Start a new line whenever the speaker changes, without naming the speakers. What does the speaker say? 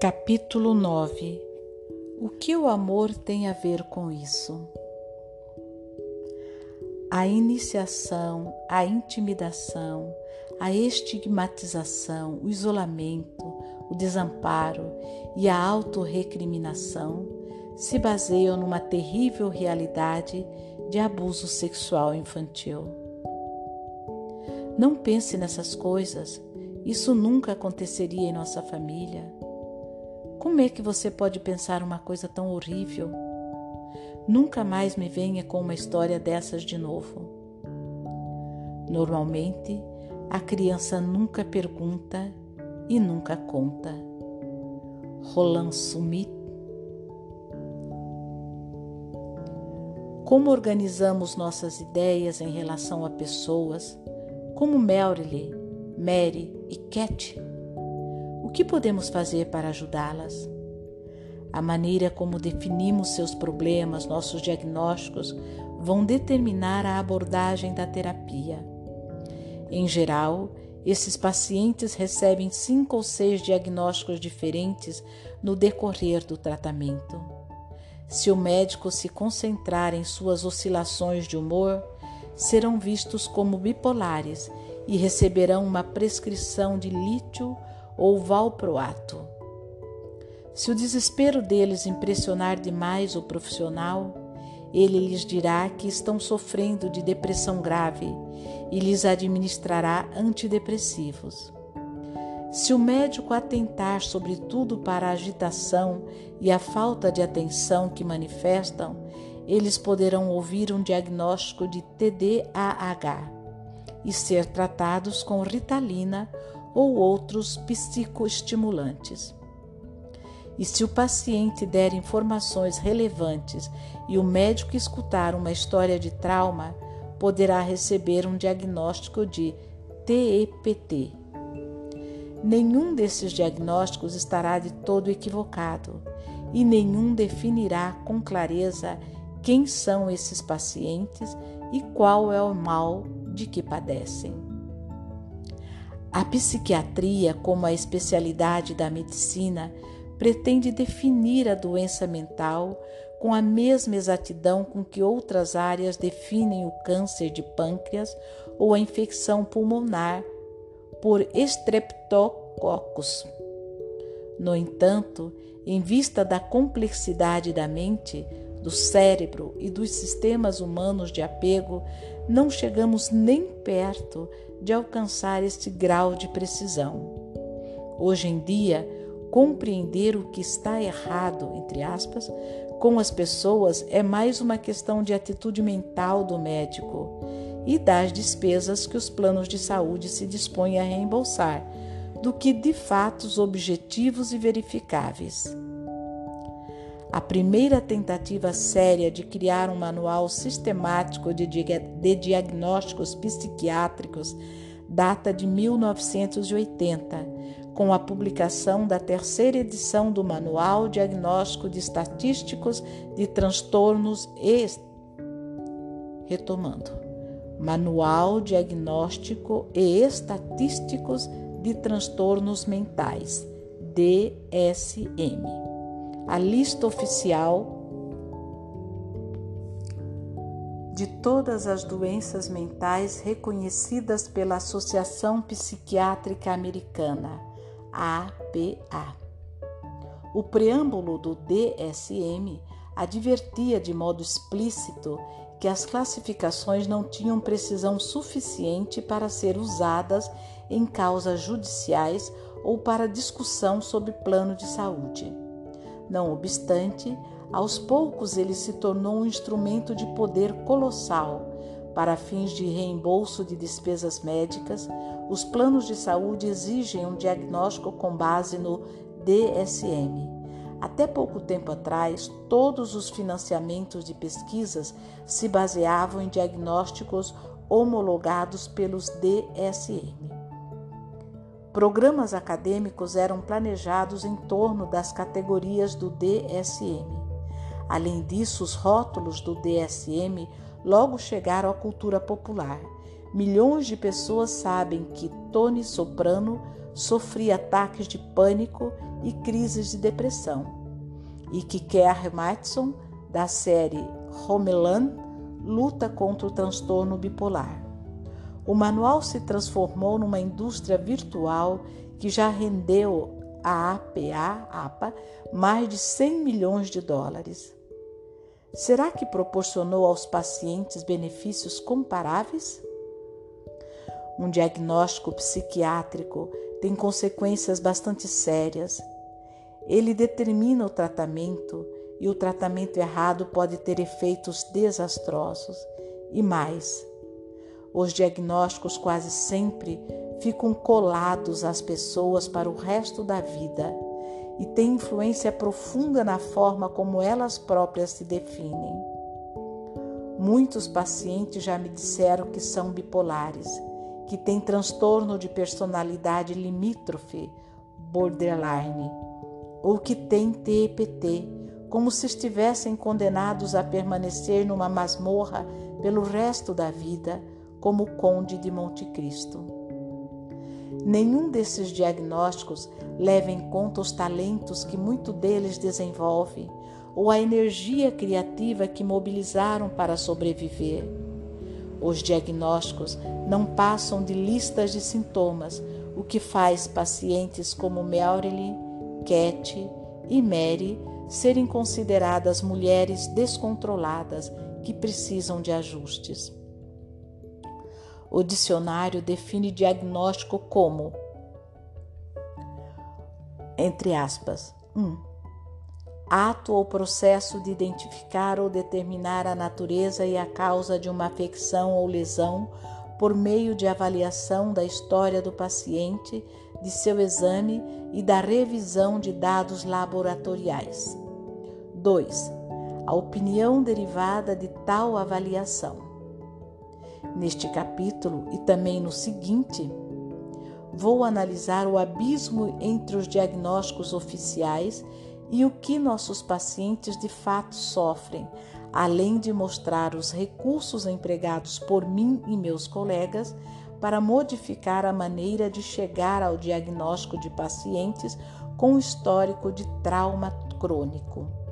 Capítulo 9 O que o amor tem a ver com isso? A iniciação, a intimidação, a estigmatização, o isolamento, o desamparo e a autorrecriminação se baseiam numa terrível realidade de abuso sexual infantil. Não pense nessas coisas, isso nunca aconteceria em nossa família. Como é que você pode pensar uma coisa tão horrível? Nunca mais me venha com uma história dessas de novo. Normalmente, a criança nunca pergunta e nunca conta. Roland Sumit. Como organizamos nossas ideias em relação a pessoas como Melly, Mary e Cat? Que podemos fazer para ajudá-las? A maneira como definimos seus problemas, nossos diagnósticos, vão determinar a abordagem da terapia. Em geral, esses pacientes recebem cinco ou seis diagnósticos diferentes no decorrer do tratamento. Se o médico se concentrar em suas oscilações de humor, serão vistos como bipolares e receberão uma prescrição de lítio ou valproato. Se o desespero deles impressionar demais o profissional, ele lhes dirá que estão sofrendo de depressão grave e lhes administrará antidepressivos. Se o médico atentar sobretudo para a agitação e a falta de atenção que manifestam, eles poderão ouvir um diagnóstico de TDAH e ser tratados com ritalina ou outros psicoestimulantes. E se o paciente der informações relevantes e o médico escutar uma história de trauma, poderá receber um diagnóstico de TEPT. Nenhum desses diagnósticos estará de todo equivocado e nenhum definirá com clareza quem são esses pacientes e qual é o mal de que padecem. A psiquiatria, como a especialidade da medicina, pretende definir a doença mental com a mesma exatidão com que outras áreas definem o câncer de pâncreas ou a infecção pulmonar por Streptococcus. No entanto, em vista da complexidade da mente, do cérebro e dos sistemas humanos de apego, não chegamos nem perto de alcançar este grau de precisão. Hoje em dia, compreender o que está errado, entre aspas, com as pessoas é mais uma questão de atitude mental do médico e das despesas que os planos de saúde se dispõem a reembolsar, do que de fatos objetivos e verificáveis. A primeira tentativa séria de criar um manual sistemático de, de diagnósticos psiquiátricos data de 1980, com a publicação da terceira edição do Manual Diagnóstico de Estatísticos de Transtornos e. Retomando. Manual Diagnóstico e Estatísticos de Transtornos Mentais, DSM a lista oficial de todas as doenças mentais reconhecidas pela Associação Psiquiátrica Americana, APA. O preâmbulo do DSM advertia de modo explícito que as classificações não tinham precisão suficiente para ser usadas em causas judiciais ou para discussão sobre plano de saúde. Não obstante, aos poucos ele se tornou um instrumento de poder colossal. Para fins de reembolso de despesas médicas, os planos de saúde exigem um diagnóstico com base no DSM. Até pouco tempo atrás, todos os financiamentos de pesquisas se baseavam em diagnósticos homologados pelos DSM. Programas acadêmicos eram planejados em torno das categorias do DSM. Além disso, os rótulos do DSM logo chegaram à cultura popular. Milhões de pessoas sabem que Tony Soprano sofria ataques de pânico e crises de depressão, e que Kerr Matson, da série Homeland, luta contra o transtorno bipolar. O manual se transformou numa indústria virtual que já rendeu à APA, APA mais de 100 milhões de dólares. Será que proporcionou aos pacientes benefícios comparáveis? Um diagnóstico psiquiátrico tem consequências bastante sérias. Ele determina o tratamento e o tratamento errado pode ter efeitos desastrosos. E mais, os diagnósticos quase sempre ficam colados às pessoas para o resto da vida e têm influência profunda na forma como elas próprias se definem. Muitos pacientes já me disseram que são bipolares que têm transtorno de personalidade limítrofe, borderline, ou que têm TEPT, como se estivessem condenados a permanecer numa masmorra pelo resto da vida, como Conde de Monte Cristo. Nenhum desses diagnósticos leva em conta os talentos que muito deles desenvolve ou a energia criativa que mobilizaram para sobreviver. Os diagnósticos não passam de listas de sintomas, o que faz pacientes como Melrily, Cat e Mary serem consideradas mulheres descontroladas que precisam de ajustes. O dicionário define diagnóstico como, entre aspas, 1. Um, ato ou processo de identificar ou determinar a natureza e a causa de uma afecção ou lesão por meio de avaliação da história do paciente, de seu exame e da revisão de dados laboratoriais. 2. A opinião derivada de tal avaliação. Neste capítulo e também no seguinte, vou analisar o abismo entre os diagnósticos oficiais e o que nossos pacientes de fato sofrem, além de mostrar os recursos empregados por mim e meus colegas para modificar a maneira de chegar ao diagnóstico de pacientes com histórico de trauma crônico.